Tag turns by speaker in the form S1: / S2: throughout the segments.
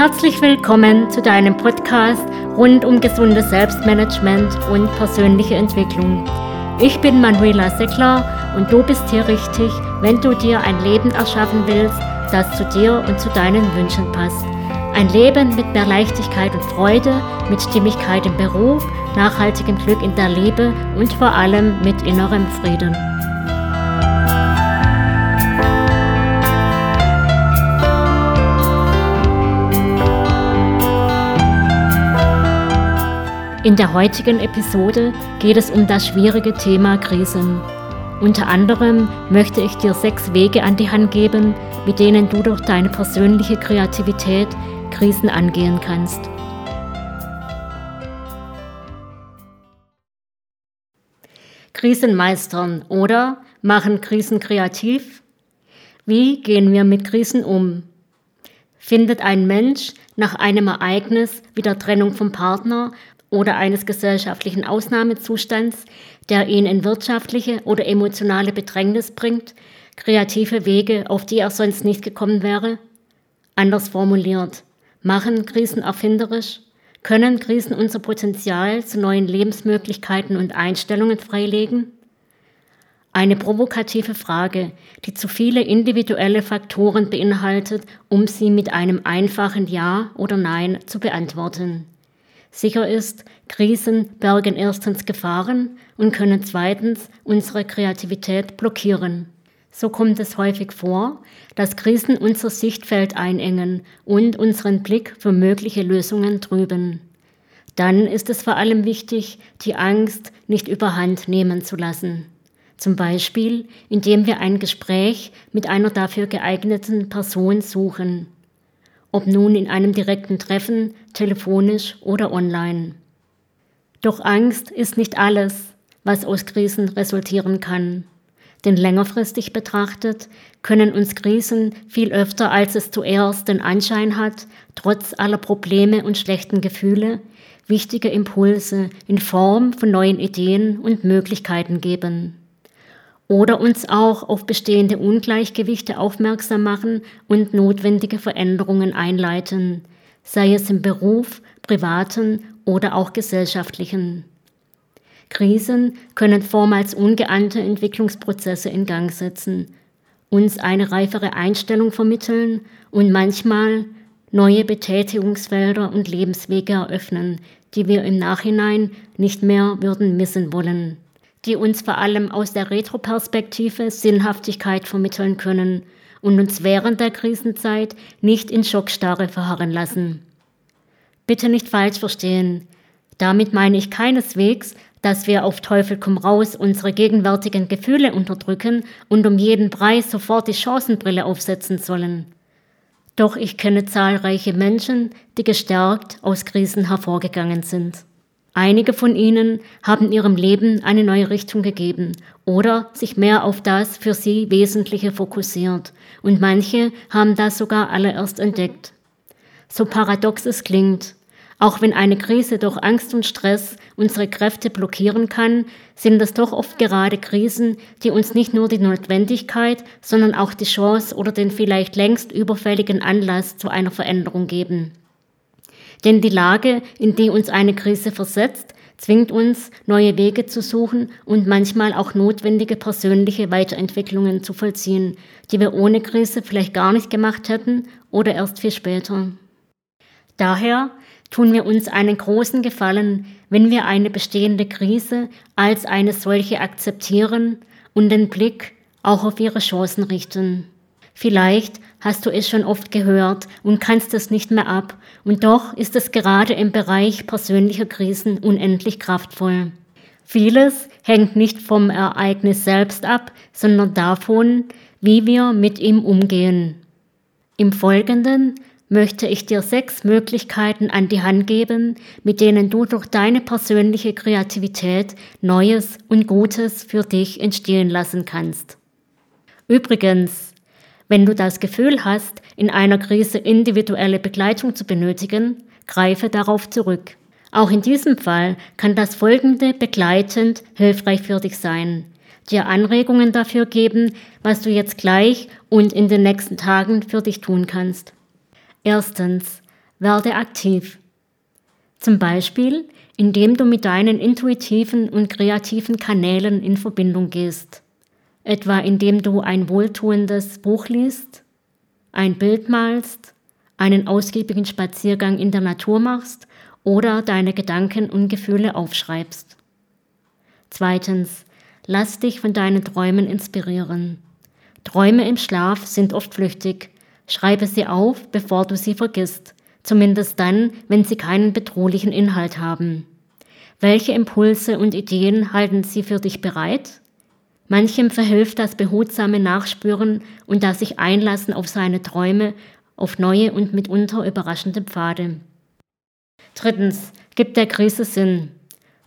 S1: Herzlich willkommen zu deinem Podcast rund um gesundes Selbstmanagement und persönliche Entwicklung. Ich bin Manuela Seckler und du bist hier richtig, wenn du dir ein Leben erschaffen willst, das zu dir und zu deinen Wünschen passt. Ein Leben mit mehr Leichtigkeit und Freude, mit Stimmigkeit im Beruf, nachhaltigem Glück in der Liebe und vor allem mit innerem Frieden. In der heutigen Episode geht es um das schwierige Thema Krisen. Unter anderem möchte ich dir sechs Wege an die Hand geben, mit denen du durch deine persönliche Kreativität Krisen angehen kannst. Krisen meistern oder machen Krisen kreativ? Wie gehen wir mit Krisen um? Findet ein Mensch nach einem Ereignis wie der Trennung vom Partner oder eines gesellschaftlichen Ausnahmezustands, der ihn in wirtschaftliche oder emotionale Bedrängnis bringt, kreative Wege, auf die er sonst nicht gekommen wäre? Anders formuliert, machen Krisen erfinderisch? Können Krisen unser Potenzial zu neuen Lebensmöglichkeiten und Einstellungen freilegen? Eine provokative Frage, die zu viele individuelle Faktoren beinhaltet, um sie mit einem einfachen Ja oder Nein zu beantworten. Sicher ist, Krisen bergen erstens Gefahren und können zweitens unsere Kreativität blockieren. So kommt es häufig vor, dass Krisen unser Sichtfeld einengen und unseren Blick für mögliche Lösungen trüben. Dann ist es vor allem wichtig, die Angst nicht überhand nehmen zu lassen. Zum Beispiel, indem wir ein Gespräch mit einer dafür geeigneten Person suchen ob nun in einem direkten Treffen, telefonisch oder online. Doch Angst ist nicht alles, was aus Krisen resultieren kann. Denn längerfristig betrachtet können uns Krisen viel öfter, als es zuerst den Anschein hat, trotz aller Probleme und schlechten Gefühle, wichtige Impulse in Form von neuen Ideen und Möglichkeiten geben oder uns auch auf bestehende Ungleichgewichte aufmerksam machen und notwendige Veränderungen einleiten, sei es im Beruf, privaten oder auch gesellschaftlichen. Krisen können vormals ungeahnte Entwicklungsprozesse in Gang setzen, uns eine reifere Einstellung vermitteln und manchmal neue Betätigungsfelder und Lebenswege eröffnen, die wir im Nachhinein nicht mehr würden missen wollen die uns vor allem aus der Retroperspektive Sinnhaftigkeit vermitteln können und uns während der Krisenzeit nicht in Schockstarre verharren lassen. Bitte nicht falsch verstehen. Damit meine ich keineswegs, dass wir auf Teufel komm raus unsere gegenwärtigen Gefühle unterdrücken und um jeden Preis sofort die Chancenbrille aufsetzen sollen. Doch ich kenne zahlreiche Menschen, die gestärkt aus Krisen hervorgegangen sind. Einige von ihnen haben ihrem Leben eine neue Richtung gegeben oder sich mehr auf das für sie Wesentliche fokussiert und manche haben das sogar alle erst entdeckt. So paradox es klingt, auch wenn eine Krise durch Angst und Stress unsere Kräfte blockieren kann, sind es doch oft gerade Krisen, die uns nicht nur die Notwendigkeit, sondern auch die Chance oder den vielleicht längst überfälligen Anlass zu einer Veränderung geben. Denn die Lage, in die uns eine Krise versetzt, zwingt uns, neue Wege zu suchen und manchmal auch notwendige persönliche Weiterentwicklungen zu vollziehen, die wir ohne Krise vielleicht gar nicht gemacht hätten oder erst viel später. Daher tun wir uns einen großen Gefallen, wenn wir eine bestehende Krise als eine solche akzeptieren und den Blick auch auf ihre Chancen richten. Vielleicht hast du es schon oft gehört und kannst es nicht mehr ab, und doch ist es gerade im Bereich persönlicher Krisen unendlich kraftvoll. Vieles hängt nicht vom Ereignis selbst ab, sondern davon, wie wir mit ihm umgehen. Im Folgenden möchte ich dir sechs Möglichkeiten an die Hand geben, mit denen du durch deine persönliche Kreativität Neues und Gutes für dich entstehen lassen kannst. Übrigens, wenn du das Gefühl hast, in einer Krise individuelle Begleitung zu benötigen, greife darauf zurück. Auch in diesem Fall kann das Folgende begleitend hilfreich für dich sein. Dir Anregungen dafür geben, was du jetzt gleich und in den nächsten Tagen für dich tun kannst. Erstens, Werde aktiv. Zum Beispiel, indem du mit deinen intuitiven und kreativen Kanälen in Verbindung gehst. Etwa indem du ein wohltuendes Buch liest, ein Bild malst, einen ausgiebigen Spaziergang in der Natur machst oder deine Gedanken und Gefühle aufschreibst. Zweitens, lass dich von deinen Träumen inspirieren. Träume im Schlaf sind oft flüchtig. Schreibe sie auf, bevor du sie vergisst zumindest dann, wenn sie keinen bedrohlichen Inhalt haben. Welche Impulse und Ideen halten sie für dich bereit? Manchem verhilft das behutsame Nachspüren und das sich einlassen auf seine Träume, auf neue und mitunter überraschende Pfade. Drittens, gib der Krise Sinn.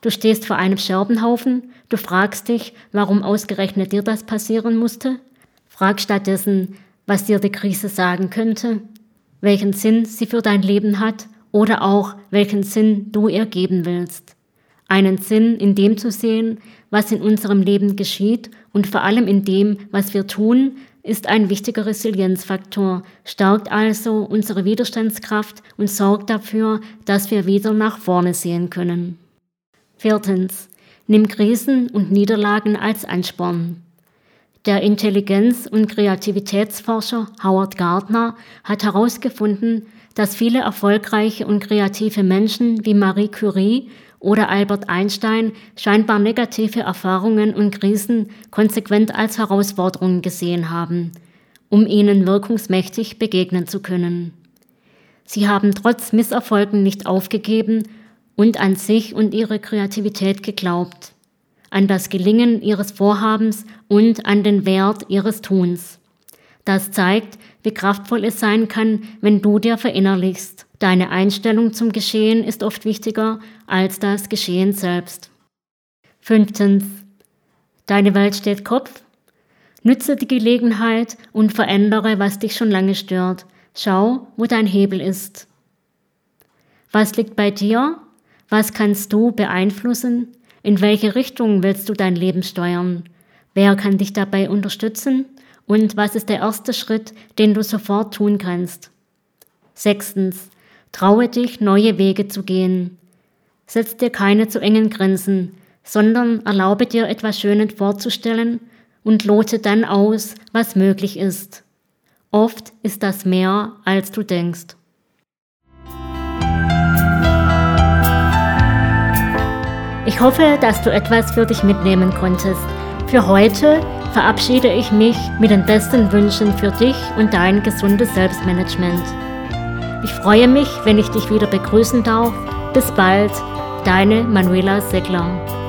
S1: Du stehst vor einem Scherbenhaufen, du fragst dich, warum ausgerechnet dir das passieren musste. Frag stattdessen, was dir die Krise sagen könnte welchen Sinn sie für dein Leben hat oder auch welchen Sinn du ihr geben willst. Einen Sinn in dem zu sehen, was in unserem Leben geschieht und vor allem in dem, was wir tun, ist ein wichtiger Resilienzfaktor, stärkt also unsere Widerstandskraft und sorgt dafür, dass wir wieder nach vorne sehen können. Viertens. Nimm Krisen und Niederlagen als Ansporn. Der Intelligenz- und Kreativitätsforscher Howard Gardner hat herausgefunden, dass viele erfolgreiche und kreative Menschen wie Marie Curie oder Albert Einstein scheinbar negative Erfahrungen und Krisen konsequent als Herausforderungen gesehen haben, um ihnen wirkungsmächtig begegnen zu können. Sie haben trotz Misserfolgen nicht aufgegeben und an sich und ihre Kreativität geglaubt an das Gelingen ihres Vorhabens und an den Wert ihres Tuns. Das zeigt, wie kraftvoll es sein kann, wenn du dir verinnerlichst. Deine Einstellung zum Geschehen ist oft wichtiger als das Geschehen selbst. Fünftens. Deine Welt steht Kopf. Nütze die Gelegenheit und verändere, was dich schon lange stört. Schau, wo dein Hebel ist. Was liegt bei dir? Was kannst du beeinflussen? In welche Richtung willst du dein Leben steuern? Wer kann dich dabei unterstützen? Und was ist der erste Schritt, den du sofort tun kannst? Sechstens. Traue dich, neue Wege zu gehen. Setz dir keine zu engen Grenzen, sondern erlaube dir etwas Schönes vorzustellen und lote dann aus, was möglich ist. Oft ist das mehr, als du denkst. Ich hoffe, dass du etwas für dich mitnehmen konntest. Für heute verabschiede ich mich mit den besten Wünschen für dich und dein gesundes Selbstmanagement. Ich freue mich, wenn ich dich wieder begrüßen darf. Bis bald, deine Manuela Segler.